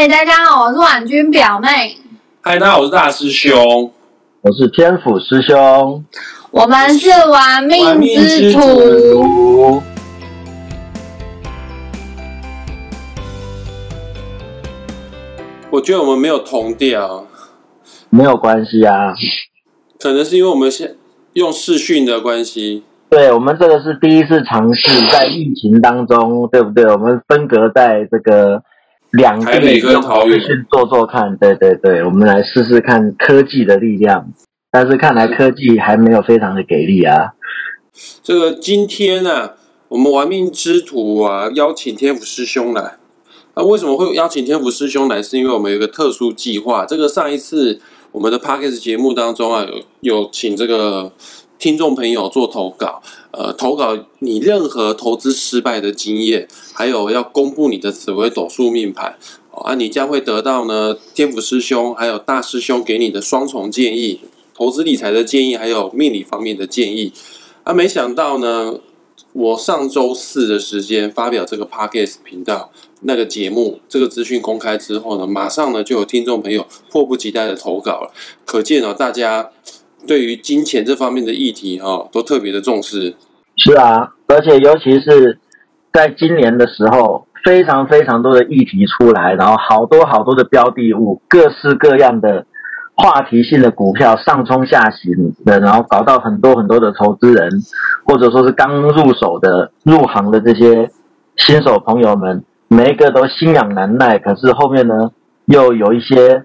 嗨，大家好，我是婉君表妹。嗨，大家好，我是大师兄。我是天府师兄。我们是玩命之徒。我觉得我们没有同调，没有关系啊。可能是因为我们现用视讯的关系。对我们这个是第一次尝试在疫情当中，对不对？我们分隔在这个两台北地跟桃园去做做看，对对对，我们来试试看科技的力量。但是看来科技还没有非常的给力啊。这个今天呢、我们玩命之徒啊，邀请天府师兄来。啊，为什么会邀请天府师兄来？是因为我们有一个特殊计划。这个上一次我们的 podcast 节目当中啊，有有请这个听众朋友做投稿，呃，投稿你任何投资失败的经验，还有要公布你的紫微斗数命盘。哦啊，你将会得到呢天府师兄还有大师兄给你的双重建议，投资理财的建议，还有命理方面的建议。啊，没想到呢，我上周四的时间发表这个 podcast 频道那个节目，这个资讯公开之后呢，马上呢就有听众朋友迫不及待的投稿了，可见哦，大家对于金钱这方面的议题哈、都特别的重视。是啊，而且尤其是在今年的时候，非常非常多的议题出来，然后好多好多的标的物，各式各样的话题性的股票上冲下行的，然后搞到很多很多的投资人，或者说是刚入手的入行的这些新手朋友们，每一个都心痒难耐，可是后面呢又有一些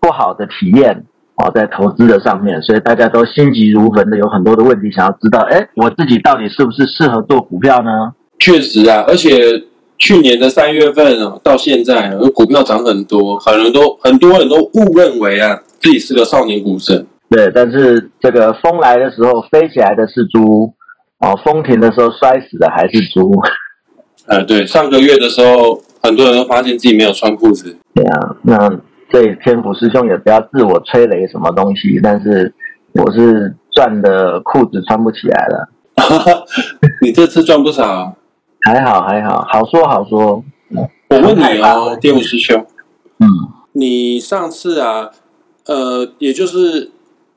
不好的体验。哦，在投资的上面，所以大家都心急如焚的，有很多的问题想要知道。哎，我自己到底是不是适合做股票呢？确实啊，而且去年的三月份哦，到现在啊股票涨很多，很多人都很多人都误认为啊自己是个少年股神。对，但是这个风来的时候飞起来的是猪，哦，风停的时候摔死的还是猪。呃，对，上个月的时候，很多人都发现自己没有穿裤子。对啊，那所以天府师兄也不要自我吹雷什么东西，但是我是赚的裤子穿不起来了，你这次赚不少啊。还好还好，好说好说。我问你哦，天府师兄，嗯，你上次啊，呃，也就是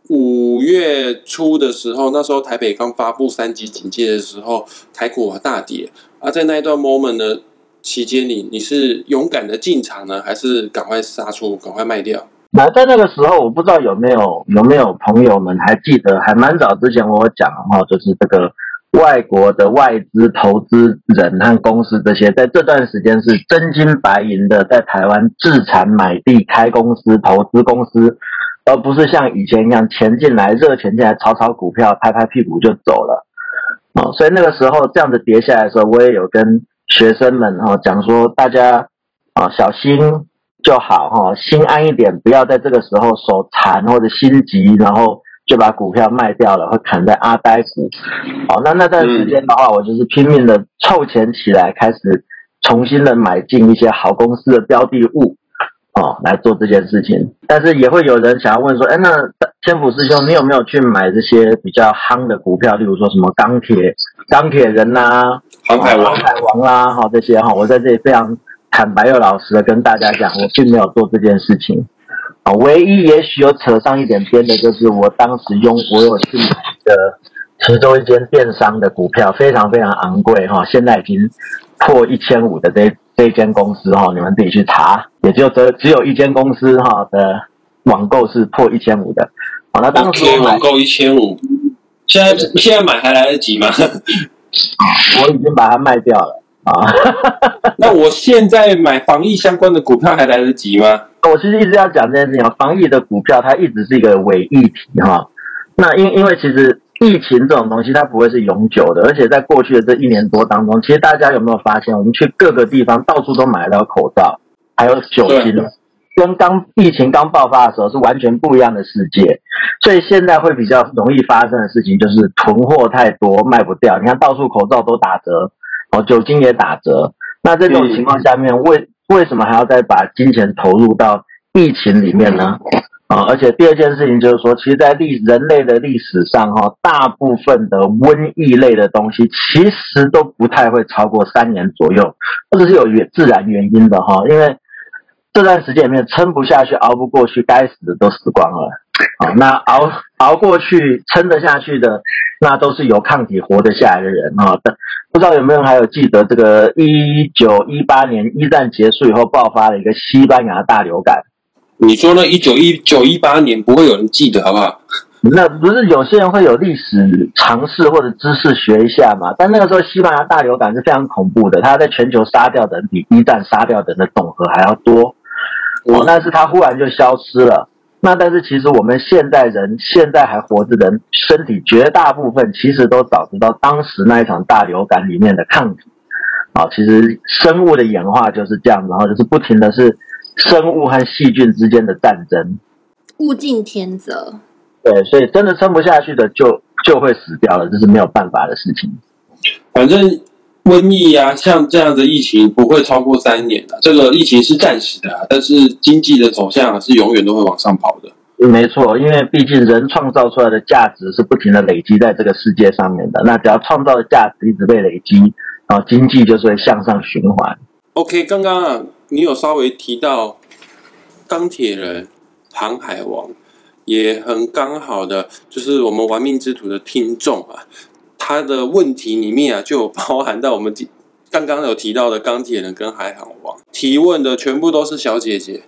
五月初的时候，那时候台北刚发布三级警戒的时候，台股啊大跌啊，在那一段 moment 呢期间里，你是勇敢的进场呢，还是赶快杀出，赶快卖掉？那在那个时候，我不知道有没有有没有朋友们还记得，还蛮早之前我讲哈，就是这个外国的外资投资人和公司这些，在这段时间是真金白银的在台湾自产买地、开公司、投资公司，而不是像以前一样钱进来、热钱进来、炒炒股票、拍拍屁股就走了。哦，所以那个时候这样子跌下来的时候，我也有跟学生们哈、哦、讲说，大家啊、小心就好哈、心安一点，不要在这个时候手残或者心急，然后就把股票卖掉了，会砍在阿呆股。哦，那那段时间的话，我就是拼命的凑钱起来，开始重新的买进一些好公司的标的物。哦，来做这件事情，但是也会有人想要问说，哎，那天府师兄，你有没有去买这些比较夯的股票，例如说什么钢铁、钢铁人呐、航海王航海王啦，哈、这些哈、我在这里非常坦白又老实的跟大家讲，我并没有做这件事情。啊，唯一也许有扯上一点边的，就是我当时用我有去买的其中一间电商的股票，非常非常昂贵哈、现在已经破一千五的这这一间公司哈、你们自己去查，也就只只有一间公司哈、的网购是破一千五的。当时网购一千五，现在现在买还来得及吗？我已经把它卖掉了啊。那我现在买防疫相关的股票还来得及吗？我其实一直要讲这件事情啊，防疫的股票它一直是一个伪议题哈。那因因为其实疫情这种东西它不会是永久的，而且在过去的这一年多当中，其实大家有没有发现，我们去各个地方到处都买得到口罩，还有酒精对，跟刚疫情刚爆发的时候是完全不一样的世界。所以现在会比较容易发生的事情就是囤货太多卖不掉，你看到处口罩都打折，哦，酒精也打折。那这种情况下面，为为什么还要再把金钱投入到疫情里面呢？啊，而且第二件事情就是说，其实，在历人类的历史上，哈，大部分的瘟疫类的东西，其实都不太会超过三年左右，或者是有原自然原因的哈，因为这段时间里面撑不下去、熬不过去，该死的都死光了。啊，那熬熬过去、撑得下去的，那都是有抗体活得下来的人啊。但不知道有没有人还有记得这个一九一八年一战结束以后爆发了一个西班牙大流感？你说呢？一九一九一八年不会有人记得，好不好？那不是有些人会有历史常识或者知识学一下嘛？但那个时候西班牙大流感是非常恐怖的，它在全球杀掉的人比一战杀掉的人的总和还要多。哦，但是它忽然就消失了。那但是其实我们现代人现在还活着的人，身体绝大部分其实都找得到当时那一场大流感里面的抗体。啊，其实生物的演化就是这样，然后就是不停的是生物和细菌之间的战争。物竞天择。对，所以真的撑不下去的就就会死掉了，这是没有办法的事情。反正瘟疫啊，像这样的疫情不会超过三年的，这个疫情是暂时的，但是经济的走向是永远都会往上跑的。没错，因为毕竟人创造出来的价值是不停的累积在这个世界上面的，那只要创造的价值一直被累积，然后经济就是会向上循环。OK，刚刚啊，你有稍微提到钢铁人、航海王。也很刚好的，就是我们玩命之徒的听众啊，他的问题里面啊，就有包含到我们刚刚有提到的钢铁人跟海航王提问的全部都是小姐姐。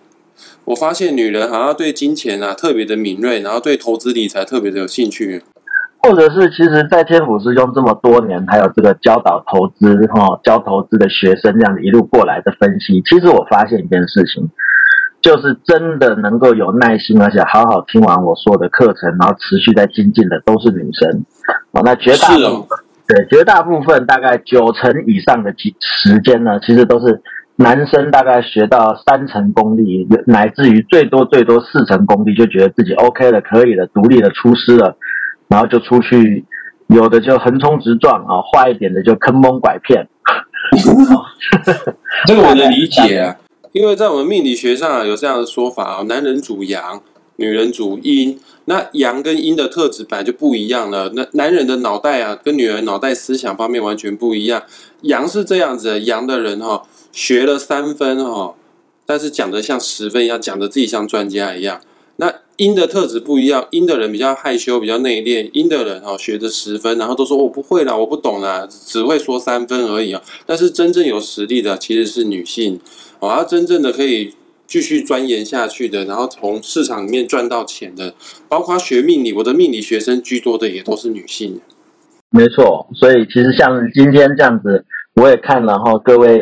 我发现女人好像对金钱啊特别的敏锐，然后对投资理财特别的有兴趣，或者是其实，在天府师兄这么多年，还有这个教导投资哈教投资的学生这样一路过来的分析，其实我发现一件事情。就是真的能够有耐心，而且好好听完我说的课程，然后持续在精进的，都是女生。哦，那绝大部分，对，绝大部分大概九成以上的时时间呢，其实都是男生，大概学到三成功力，乃至于最多最多四成功力，就觉得自己 OK 了，可以了，独立的出师了，然后就出去，有的就横冲直撞啊，坏一点的就坑蒙拐骗。这个我能理解啊。因为在我们命理学上啊有这样的说法啊，男人主阳，女人主阴。那阳跟阴的特质本来就不一样了。那男人的脑袋啊，跟女人脑袋思想方面完全不一样。阳是这样子，阳的人哈，学了三分哈，但是讲的像十分一样，讲的自己像专家一样。那阴的特质不一样，阴的人比较害羞，比较内敛。阴的人哈，学的十分，然后都说我不会啦，我不懂啦，只会说三分而已啊。但是真正有实力的其实是女性。哦，要真正的可以继续钻研下去的，然后从市场里面赚到钱的，包括学命理，我的命理学生居多的也都是女性。没错，所以其实像今天这样子，我也看了哈，各位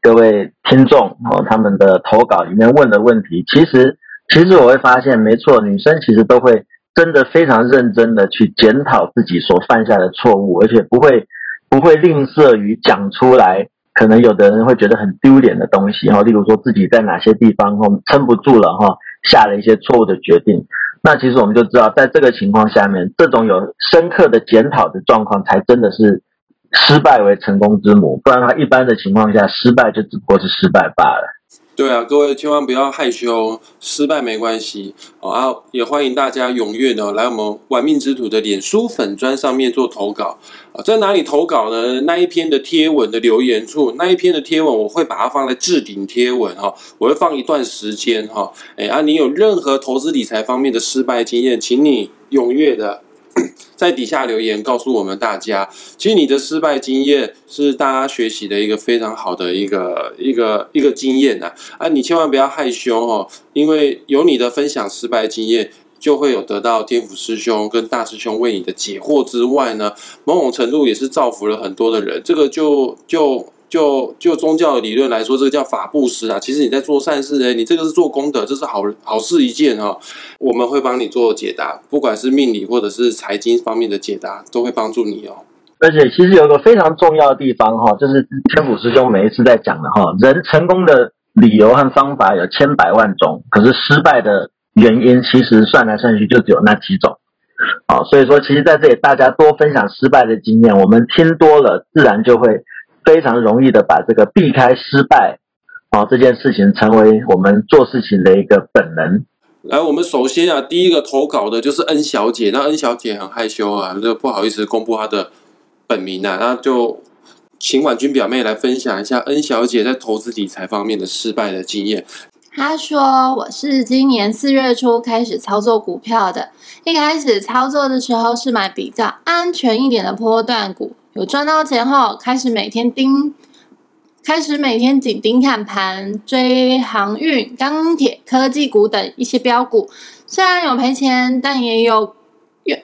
各位听众哦，他们的投稿里面问的问题，其实其实我会发现，没错，女生其实都会真的非常认真的去检讨自己所犯下的错误，而且不会不会吝啬于讲出来。可能有的人会觉得很丢脸的东西哈，例如说自己在哪些地方哈撑不住了哈，下了一些错误的决定。那其实我们就知道，在这个情况下面，这种有深刻的检讨的状况，才真的是失败为成功之母。不然的话，一般的情况下，失败就只不过是失败罢了。对啊，各位千万不要害羞，失败没关系。啊，也欢迎大家踊跃的来我们玩命之徒的脸书粉砖上面做投稿啊。在哪里投稿呢？那一篇的贴文的留言处，那一篇的贴文我会把它放在置顶贴文哈，我会放一段时间哈。哎啊，你有任何投资理财方面的失败经验，请你踊跃的。在底下留言告诉我们大家，其实你的失败经验是大家学习的一个非常好的一个一个一个经验呐啊！你千万不要害羞哦，因为有你的分享失败经验，就会有得到天府师兄跟大师兄为你的解惑之外呢，某种程度也是造福了很多的人。这个就就。就就宗教的理论来说，这个叫法布施啊。其实你在做善事呢，你这个是做功德，这是好好事一件哈。我们会帮你做解答，不管是命理或者是财经方面的解答，都会帮助你哦。而且其实有一个非常重要的地方哈，就是天府师兄每一次在讲的哈，人成功的理由和方法有千百万种，可是失败的原因其实算来算去就只有那几种。好，所以说其实在这里大家多分享失败的经验，我们听多了，自然就会。非常容易的把这个避开失败，啊这件事情成为我们做事情的一个本能。来，我们首先啊，第一个投稿的就是恩小姐。那恩小姐很害羞啊，就不好意思公布她的本名啊。那就请婉君表妹来分享一下恩小姐在投资理财方面的失败的经验。她说：“我是今年四月初开始操作股票的，一开始操作的时候是买比较安全一点的波段股，有赚到钱后，开始每天盯，开始每天紧盯看盘，追航运、钢铁、科技股等一些标股。虽然有赔钱，但也有用，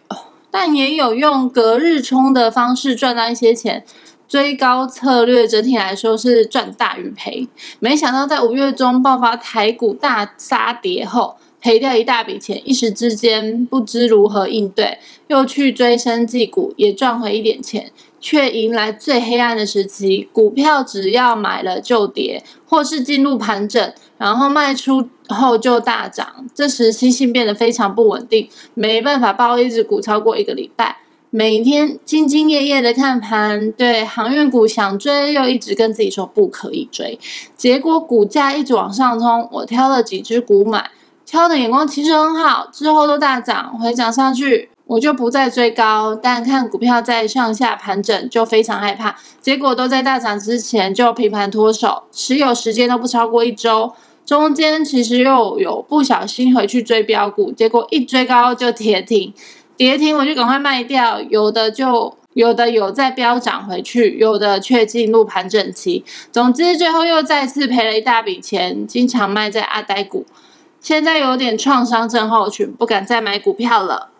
但也有用隔日冲的方式赚到一些钱。”追高策略整体来说是赚大于赔，没想到在五月中爆发台股大杀跌后，赔掉一大笔钱，一时之间不知如何应对，又去追生技股，也赚回一点钱，却迎来最黑暗的时期。股票只要买了就跌，或是进入盘整，然后卖出后就大涨，这时心性变得非常不稳定，没办法抱一只股超过一个礼拜。每天兢兢业业的看盘，对航运股想追，又一直跟自己说不可以追，结果股价一直往上冲。我挑了几只股买，挑的眼光其实很好，之后都大涨，回涨上去，我就不再追高。但看股票在上下盘整，就非常害怕。结果都在大涨之前就平盘脱手，持有时间都不超过一周。中间其实又有不小心回去追标股，结果一追高就跌停。跌停我就赶快卖掉，有的就有的有再飙涨回去，有的却进入盘整期。总之最后又再次赔了一大笔钱，经常卖在阿呆股，现在有点创伤症候群，不敢再买股票了。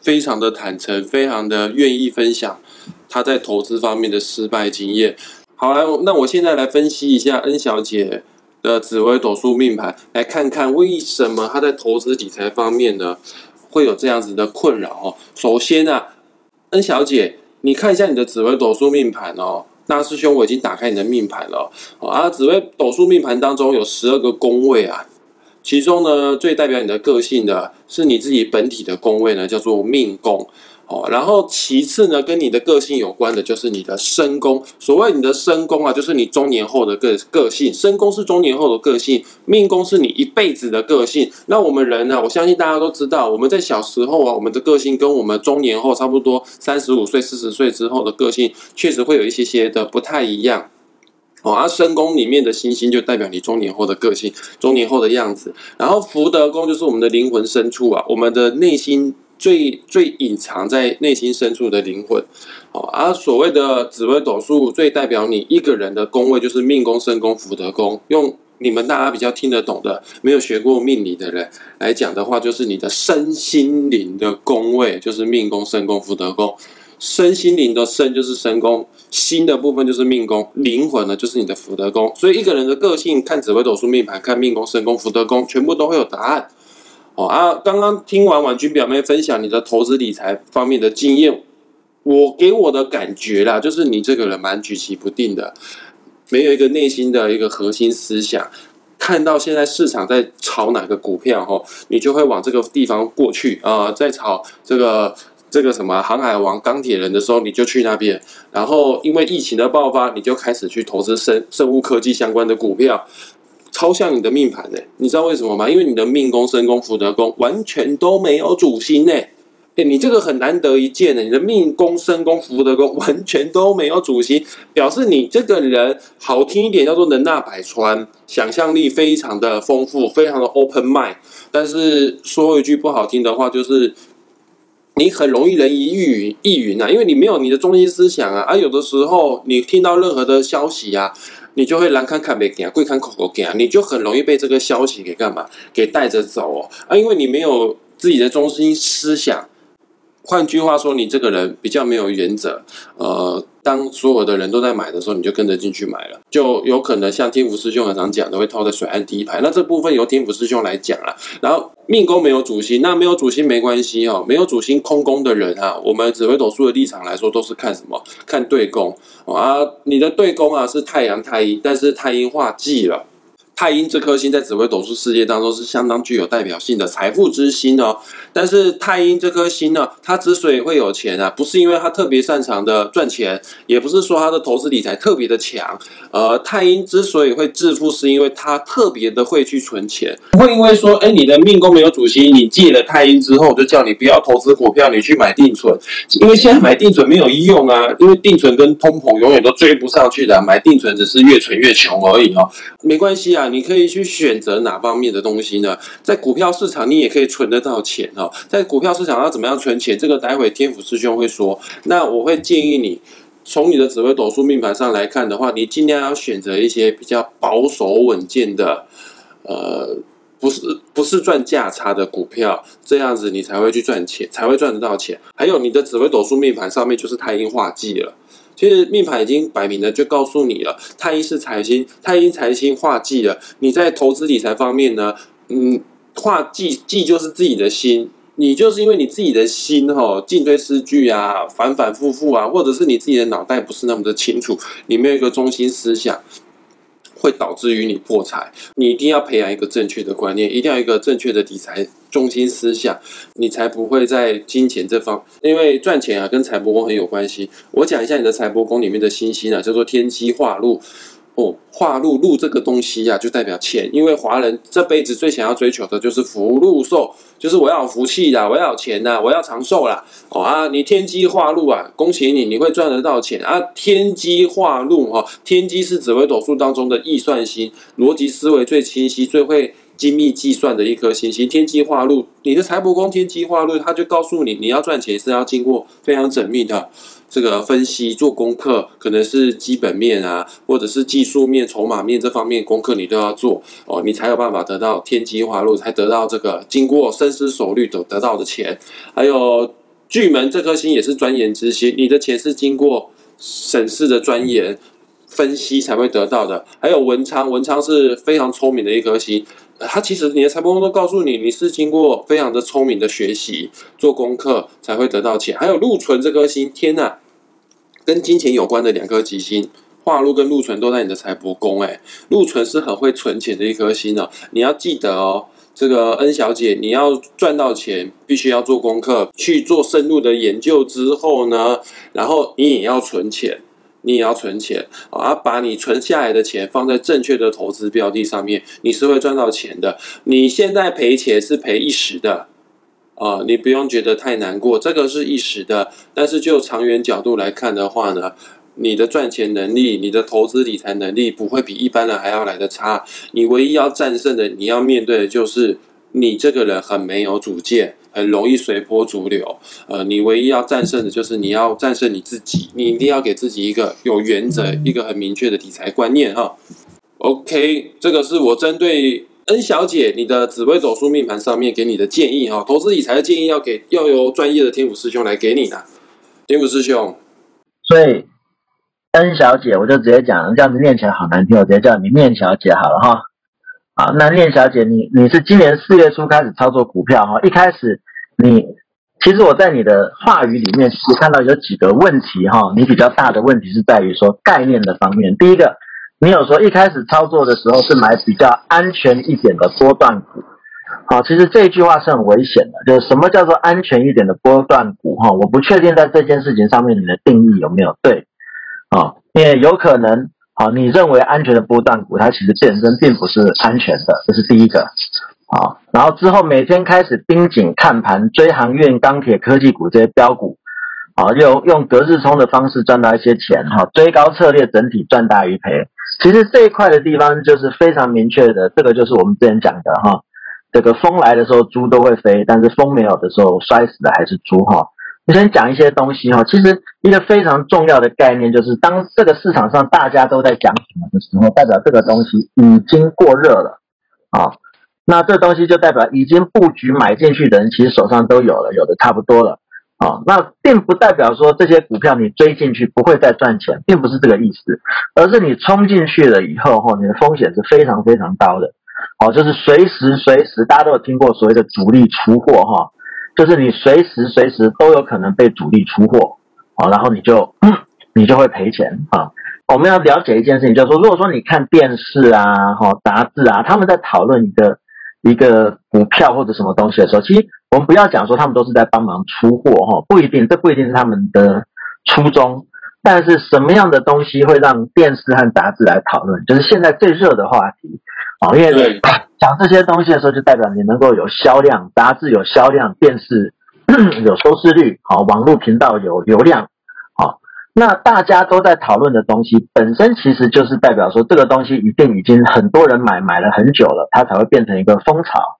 非常的坦诚，非常的愿意分享他在投资方面的失败经验。好来，那我现在来分析一下恩小姐的紫微斗数命盘，来看看为什么她在投资理财方面呢？会有这样子的困扰哦。首先啊，恩小姐，你看一下你的紫微斗数命盘哦。大师兄，我已经打开你的命盘了。啊，紫微斗数命盘当中有十二个宫位啊，其中呢最代表你的个性的是你自己本体的宫位呢，叫做命宫。哦，然后其次呢，跟你的个性有关的就是你的身宫。所谓你的身宫啊，就是你中年后的个个性。身宫是中年后的个性，命宫是你一辈子的个性。那我们人呢，我相信大家都知道，我们在小时候啊，我们的个性跟我们中年后差不多，三十五岁、四十岁之后的个性，确实会有一些些的不太一样。哦，而身宫里面的星星就代表你中年后的个性，中年后的样子。然后福德宫就是我们的灵魂深处啊，我们的内心。最最隐藏在内心深处的灵魂，哦，而所谓的紫微斗数最代表你一个人的宫位就是命宫、身宫、福德宫。用你们大家比较听得懂的，没有学过命理的人来讲的话，就是你的身心灵的宫位，就是命宫、身宫、福德宫。身心灵的身就是身宫，心的部分就是命宫，灵魂呢就是你的福德宫。所以一个人的个性，看紫微斗数命盘，看命宫、身宫、福德宫，全部都会有答案。哦啊！刚刚听完婉君表妹分享你的投资理财方面的经验，我给我的感觉啦，就是你这个人蛮举棋不定的，没有一个内心的一个核心思想。看到现在市场在炒哪个股票，哈，你就会往这个地方过去啊。在炒这个这个什么航海王、钢铁人的时候，你就去那边。然后因为疫情的爆发，你就开始去投资生生物科技相关的股票。超像你的命盘呢？你知道为什么吗？因为你的命宫、身宫、福德宫完全都没有主星呢。哎，你这个很难得一见的，你的命宫、身宫、福德宫 完全都没有主星，表示你这个人好听一点叫做能纳百川，想象力非常的丰富，非常的 open mind。但是说一句不好听的话，就是你很容易人云亦云，亦云啊，因为你没有你的中心思想啊。而有的时候你听到任何的消息啊。你就会蓝看看没见，贵看口口见，你就很容易被这个消息给干嘛？给带着走哦啊！因为你没有自己的中心思想。换句话说，你这个人比较没有原则。呃，当所有的人都在买的时候，你就跟着进去买了，就有可能像天福师兄很常讲的，会套在水岸第一排。那这部分由天福师兄来讲了。然后命宫没有主星，那没有主星没关系哦。没有主星空宫的人啊，我们紫微斗数的立场来说，都是看什么？看对宫啊。你的对宫啊是太阳太阴，但是太阴化忌了。太阴这颗星在紫微斗数世界当中是相当具有代表性的财富之星哦。但是太阴这颗星呢，它之所以会有钱啊，不是因为它特别擅长的赚钱，也不是说它的投资理财特别的强。呃，太阴之所以会致富，是因为它特别的会去存钱，不会因为说，哎，你的命宫没有主星，你借了太阴之后，就叫你不要投资股票，你去买定存。因为现在买定存没有用啊，因为定存跟通膨永远都追不上去的，买定存只是越存越穷而已哦。没关系啊。你可以去选择哪方面的东西呢？在股票市场，你也可以存得到钱哦。在股票市场要怎么样存钱？这个待会天府师兄会说。那我会建议你，从你的紫微斗数命盘上来看的话，你尽量要选择一些比较保守稳健的，呃。不是不是赚价差的股票，这样子你才会去赚钱，才会赚得到钱。还有你的紫微斗数命盘上面就是太阴化忌了，其实命盘已经摆明了就告诉你了，太阴是财星，太阴财星化忌了。你在投资理财方面呢，嗯，化忌忌就是自己的心，你就是因为你自己的心哈进退失据啊，反反复复啊，或者是你自己的脑袋不是那么的清楚，你没有一个中心思想。会导致于你破财，你一定要培养一个正确的观念，一定要一个正确的理财中心思想，你才不会在金钱这方，因为赚钱啊跟财帛宫很有关系。我讲一下你的财帛宫里面的信息呢，叫做天机化禄。哦，化禄禄这个东西呀，就代表钱，因为华人这辈子最想要追求的就是福禄寿，就是我要有福气啦，我要有钱呐，我要长寿啦。哦啊，你天机化禄啊，恭喜你，你会赚得到钱啊。天机化禄哈，天机是紫微斗数当中的易算星，逻辑思维最清晰、最会精密计算的一颗星星。天机化禄，你的财帛宫天机化禄，他就告诉你，你要赚钱是要经过非常缜密的。这个分析做功课，可能是基本面啊，或者是技术面、筹码面这方面功课，你都要做哦，你才有办法得到天机花路，才得到这个经过深思熟虑得得到的钱。还有巨门这颗星也是钻研之星，你的钱是经过审视的钻研分析才会得到的。还有文昌，文昌是非常聪明的一颗星。他其实你的财帛宫都告诉你，你是经过非常的聪明的学习做功课才会得到钱。还有禄存这颗星，天呐，跟金钱有关的两颗吉星，化禄跟禄存都在你的财帛宫。哎，禄存是很会存钱的一颗星哦。你要记得哦，这个恩小姐，你要赚到钱，必须要做功课，去做深入的研究之后呢，然后你也要存钱。你也要存钱啊，把你存下来的钱放在正确的投资标的上面，你是会赚到钱的。你现在赔钱是赔一时的啊，你不用觉得太难过，这个是一时的。但是就长远角度来看的话呢，你的赚钱能力、你的投资理财能力不会比一般人还要来的差。你唯一要战胜的，你要面对的就是你这个人很没有主见。很容易随波逐流，呃，你唯一要战胜的就是你要战胜你自己，你一定要给自己一个有原则、一个很明确的理财观念哈。OK，这个是我针对 N 小姐你的紫微斗数命盘上面给你的建议哈，投资理财的建议要给要由专业的天府师兄来给你的，天府师兄。所以 N 小姐，我就直接讲，这样子念起来好难听，我直接叫你念小姐好了哈。好，那念小姐，你你是今年四月初开始操作股票哈，一开始。你其实我在你的话语里面其实看到有几个问题哈，你比较大的问题是在于说概念的方面。第一个，你有说一开始操作的时候是买比较安全一点的波段股，好，其实这句话是很危险的。就是什么叫做安全一点的波段股哈？我不确定在这件事情上面你的定义有没有对啊？因为有可能好，你认为安全的波段股，它其实本身并不是安全的，这是第一个。好，然后之后每天开始盯紧看盘，追航运、钢铁、科技股这些标股，啊，用用隔日冲的方式赚到一些钱，哈，追高策略整体赚大于赔。其实这一块的地方就是非常明确的，这个就是我们之前讲的哈，这个风来的时候猪都会飞，但是风没有的时候摔死的还是猪哈。我先讲一些东西哈，其实一个非常重要的概念就是，当这个市场上大家都在讲什么的时候，代表这个东西已经过热了，啊。那这东西就代表已经布局买进去的人，其实手上都有了，有的差不多了啊。那并不代表说这些股票你追进去不会再赚钱，并不是这个意思，而是你冲进去了以后，哈，你的风险是非常非常高的。哦，就是随时随时，大家都有听过所谓的主力出货，哈，就是你随时随时都有可能被主力出货，啊，然后你就你就会赔钱啊。我们要了解一件事情，就是说，如果说你看电视啊、哈杂志啊，他们在讨论一个。一个股票或者什么东西的时候，其实我们不要讲说他们都是在帮忙出货哈，不一定，这不一定是他们的初衷。但是什么样的东西会让电视和杂志来讨论，就是现在最热的话题啊。因为讲这些东西的时候，就代表你能够有销量，杂志有销量，电视 有收视率，好，网络频道有流量，好。那大家都在讨论的东西本身，其实就是代表说这个东西一定已经很多人买买了很久了，它才会变成一个风潮。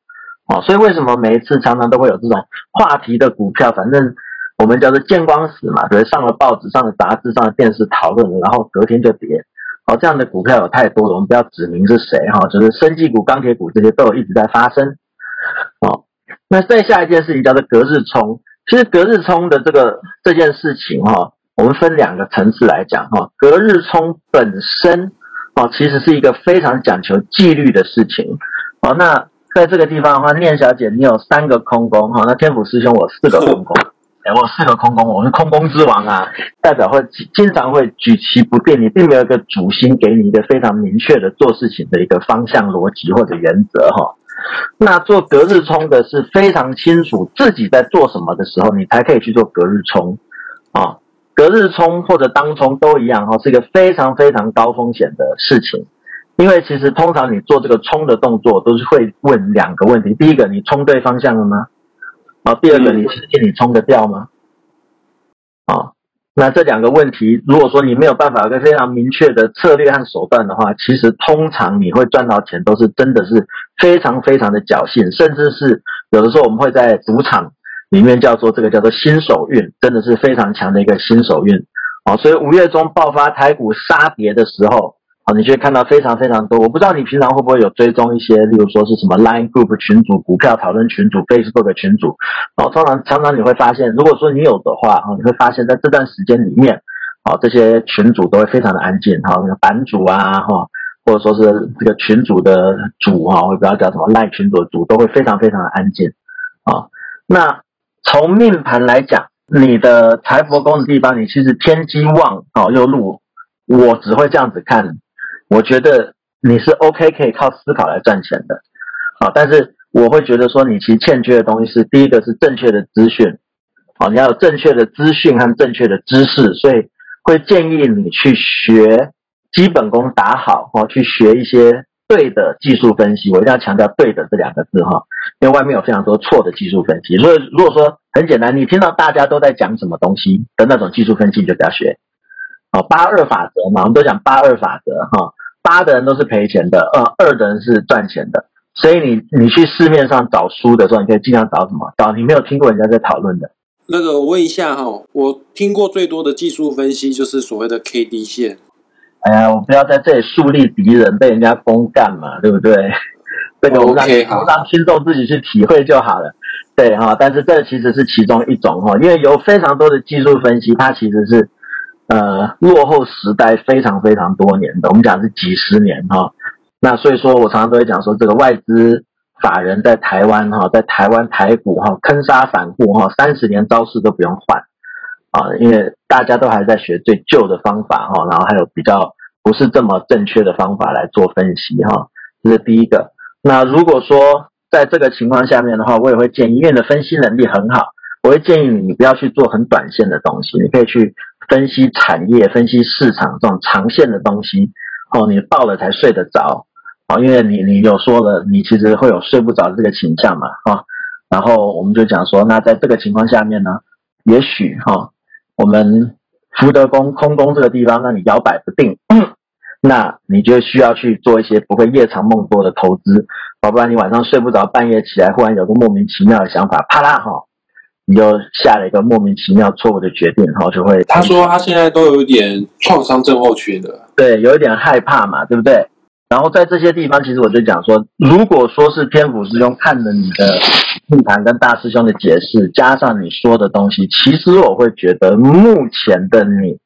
哦，所以为什么每一次常常都会有这种话题的股票，反正我们叫做见光死嘛，比如上了报纸、上了杂志、上了电视讨论，然后隔天就跌。哦，这样的股票有太多了，我们不要指明是谁哈，就是生技股、钢铁股这些都有一直在发生。哦，那再下一件事情叫做隔日冲，其实隔日冲的这个这件事情哈，我们分两个层次来讲哈，隔日冲本身哦，其实是一个非常讲求纪律的事情。哦，那。在这个地方的话，念小姐，你有三个空宫哈，那天府师兄我四个空宫，哎，我四个空宫，我是空宫之王啊，代表会经常会举棋不定，你并没有一个主心给你一个非常明确的做事情的一个方向、逻辑或者原则哈。那做隔日冲的是非常清楚自己在做什么的时候，你才可以去做隔日冲啊。隔日冲或者当冲都一样哈，是一个非常非常高风险的事情。因为其实通常你做这个冲的动作，都是会问两个问题：第一个，你冲对方向了吗？啊，第二个，你相信你冲得掉吗？啊，那这两个问题，如果说你没有办法有个非常明确的策略和手段的话，其实通常你会赚到钱，都是真的是非常非常的侥幸，甚至是有的时候我们会在赌场里面叫做这个叫做新手运，真的是非常强的一个新手运。啊，所以五月中爆发台股杀跌的时候。你就会看到非常非常多，我不知道你平常会不会有追踪一些，例如说是什么 Line Group 群组、股票讨论群组、Facebook 群组，然后通常常常你会发现，如果说你有的话，啊，你会发现在这段时间里面，哦，这些群组都会非常的安静，哈，那个版主啊，哈，或者说是这个群组的主，哈，或者不要叫什么 Line 群组的主，都会非常非常的安静，啊，那从命盘来讲，你的财帛宫的地方，你其实天机旺，哦，又禄，我只会这样子看。我觉得你是 OK，可以靠思考来赚钱的，啊，但是我会觉得说你其实欠缺的东西是第一个是正确的资讯，啊，你要有正确的资讯和正确的知识，所以会建议你去学基本功打好，哦，去学一些对的技术分析。我一定要强调“对的”这两个字哈，因为外面有非常多错的技术分析。所以如果说很简单，你听到大家都在讲什么东西的那种技术分析，你就不要学。哦，八二法则嘛，我们都讲八二法则哈。八的人都是赔钱的，呃，二的人是赚钱的。所以你你去市面上找书的时候，你可以尽量找什么？找你没有听过人家在讨论的。那个我问一下哈，我听过最多的技术分析就是所谓的 K D 线。哎呀，我不要在这里树立敌人，被人家公干嘛，对不对？这个我让我让听众自己去体会就好了。对哈，但是这其实是其中一种哈，因为有非常多的技术分析，它其实是。呃，落后时代非常非常多年的，我们讲是几十年哈。那所以说我常常都会讲说，这个外资法人在台湾哈，在台湾台股哈，坑杀散户哈，三十年招式都不用换啊，因为大家都还在学最旧的方法哈，然后还有比较不是这么正确的方法来做分析哈，这是第一个。那如果说在这个情况下面的话，我也会建议，因为你的分析能力很好，我会建议你，不要去做很短线的东西，你可以去。分析产业、分析市场这种长线的东西，哦，你到了才睡得着，哦，因为你你有说了，你其实会有睡不着这个倾向嘛，哈，然后我们就讲说，那在这个情况下面呢，也许哈，我们福德宫空宫这个地方，让你摇摆不定，那你就需要去做一些不会夜长梦多的投资，要不然你晚上睡不着，半夜起来忽然有个莫名其妙的想法，啪啦哈。你就下了一个莫名其妙错误的决定，然后就会。他说他现在都有点创伤症候群的，对，有一点害怕嘛，对不对？然后在这些地方，其实我就讲说，如果说是天府师兄看了你的命盘跟大师兄的解释，加上你说的东西，其实我会觉得目前的你，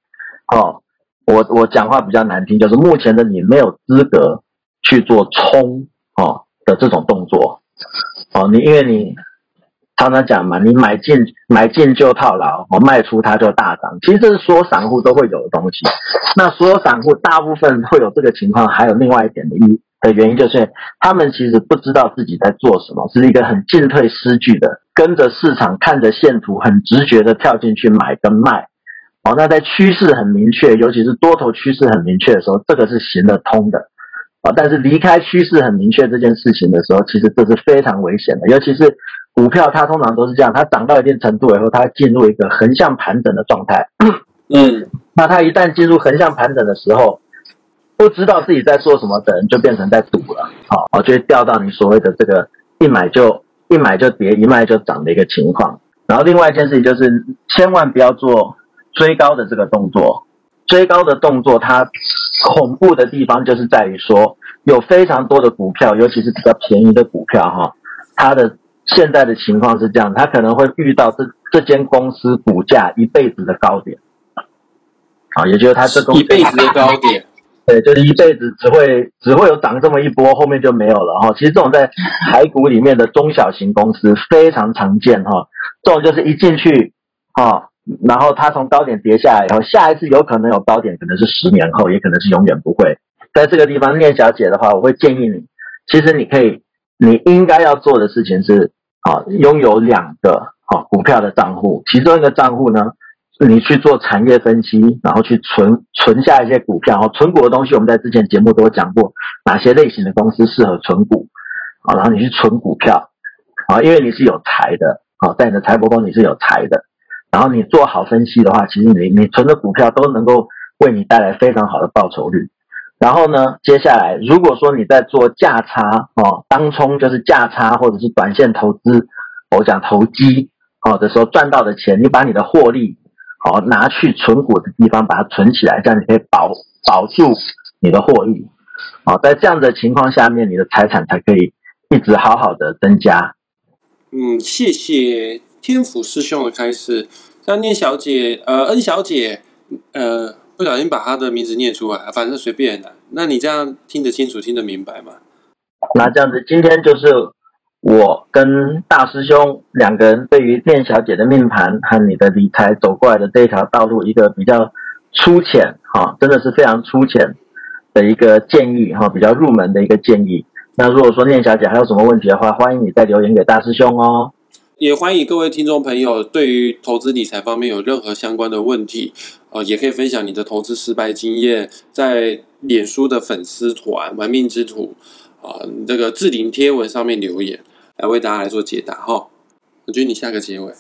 哦，我我讲话比较难听，就是目前的你没有资格去做冲哦的这种动作，哦，你因为你。常常讲嘛，你买进买进就套牢，哦，卖出它就大涨。其实这是所有散户都会有的东西。那所有散户大部分会有这个情况，还有另外一点的一的原因，就是他们其实不知道自己在做什么，是一个很进退失据的，跟着市场看着线图，很直觉的跳进去买跟卖。哦，那在趋势很明确，尤其是多头趋势很明确的时候，这个是行得通的。啊，但是离开趋势很明确这件事情的时候，其实这是非常危险的，尤其是。股票它通常都是这样，它涨到一定程度以后，它进入一个横向盘整的状态。嗯，那它一旦进入横向盘整的时候，不知道自己在做什么的人，就变成在赌了，好、哦，就会掉到你所谓的这个一买就一买就跌，一卖就涨的一个情况。然后另外一件事情就是，千万不要做追高的这个动作。追高的动作，它恐怖的地方就是在于说，有非常多的股票，尤其是比较便宜的股票，哈，它的现在的情况是这样，它可能会遇到这这间公司股价一辈子的高点，啊，也就是它这公司一辈子的高点，对，就是一辈子只会只会有涨这么一波，后面就没有了哈。其实这种在台股里面的中小型公司非常常见哈。这种就是一进去啊，然后它从高点跌下来以后，下一次有可能有高点，可能是十年后，也可能是永远不会。在这个地方，念小姐的话，我会建议你，其实你可以，你应该要做的事情是啊，拥有两个啊股票的账户，其中一个账户呢。你去做产业分析，然后去存存下一些股票。哦，存股的东西，我们在之前节目都有讲过，哪些类型的公司适合存股啊？然后你去存股票啊，因为你是有财的啊，在你的财帛宫你是有财的。然后你做好分析的话，其实你你存的股票都能够为你带来非常好的报酬率。然后呢，接下来如果说你在做价差哦，当冲就是价差或者是短线投资，我讲投机哦的时候赚到的钱，你把你的获利。好，拿去存股的地方把它存起来，这样你可以保保住你的获利。好，在这样的情况下面，你的财产才可以一直好好的增加。嗯，谢谢天府师兄的开示。那念小姐，呃，恩小姐，呃，不小心把她的名字念出来，反正随便的。那你这样听得清楚、听得明白吗？那这样子，今天就是。我跟大师兄两个人对于念小姐的命盘和你的理财走过来的这一条道路，一个比较粗浅哈，真的是非常粗浅的一个建议哈，比较入门的一个建议。那如果说念小姐还有什么问题的话，欢迎你再留言给大师兄哦。也欢迎各位听众朋友，对于投资理财方面有任何相关的问题，呃，也可以分享你的投资失败经验，在脸书的粉丝团“玩命之徒”啊，这个置顶贴文上面留言。来为大家来做解答哈，我觉得你下个结尾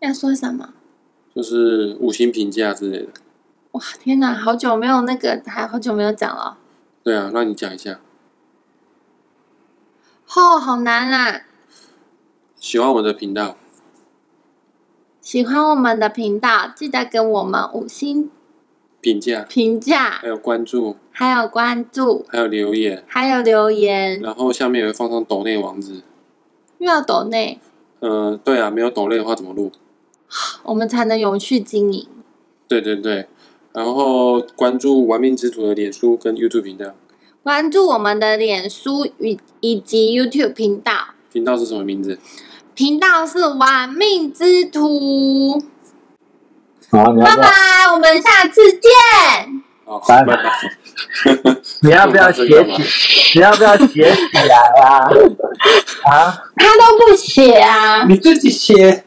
要说什么？就是五星评价之类的。哇，天哪，好久没有那个，还好久没有讲了。对啊，那你讲一下。哦，好难啊！喜欢我们的频道，喜欢我们的频道，记得给我们五星评价，评价，还有关注。还有关注，还有留言，还有留言，然后下面也会放上抖内网址。又要抖内？嗯，对啊，没有抖内的话怎么录？我们才能永续经营。对对对，然后关注玩命之徒的脸书跟 YouTube 频道。关注我们的脸书与以及 YouTube 频道。频道是什么名字？频道是玩命之徒。好，拜拜，我们下次见。拜拜。你要不要写起？你要不要写起来啊？啊？他都不写啊！你自己写。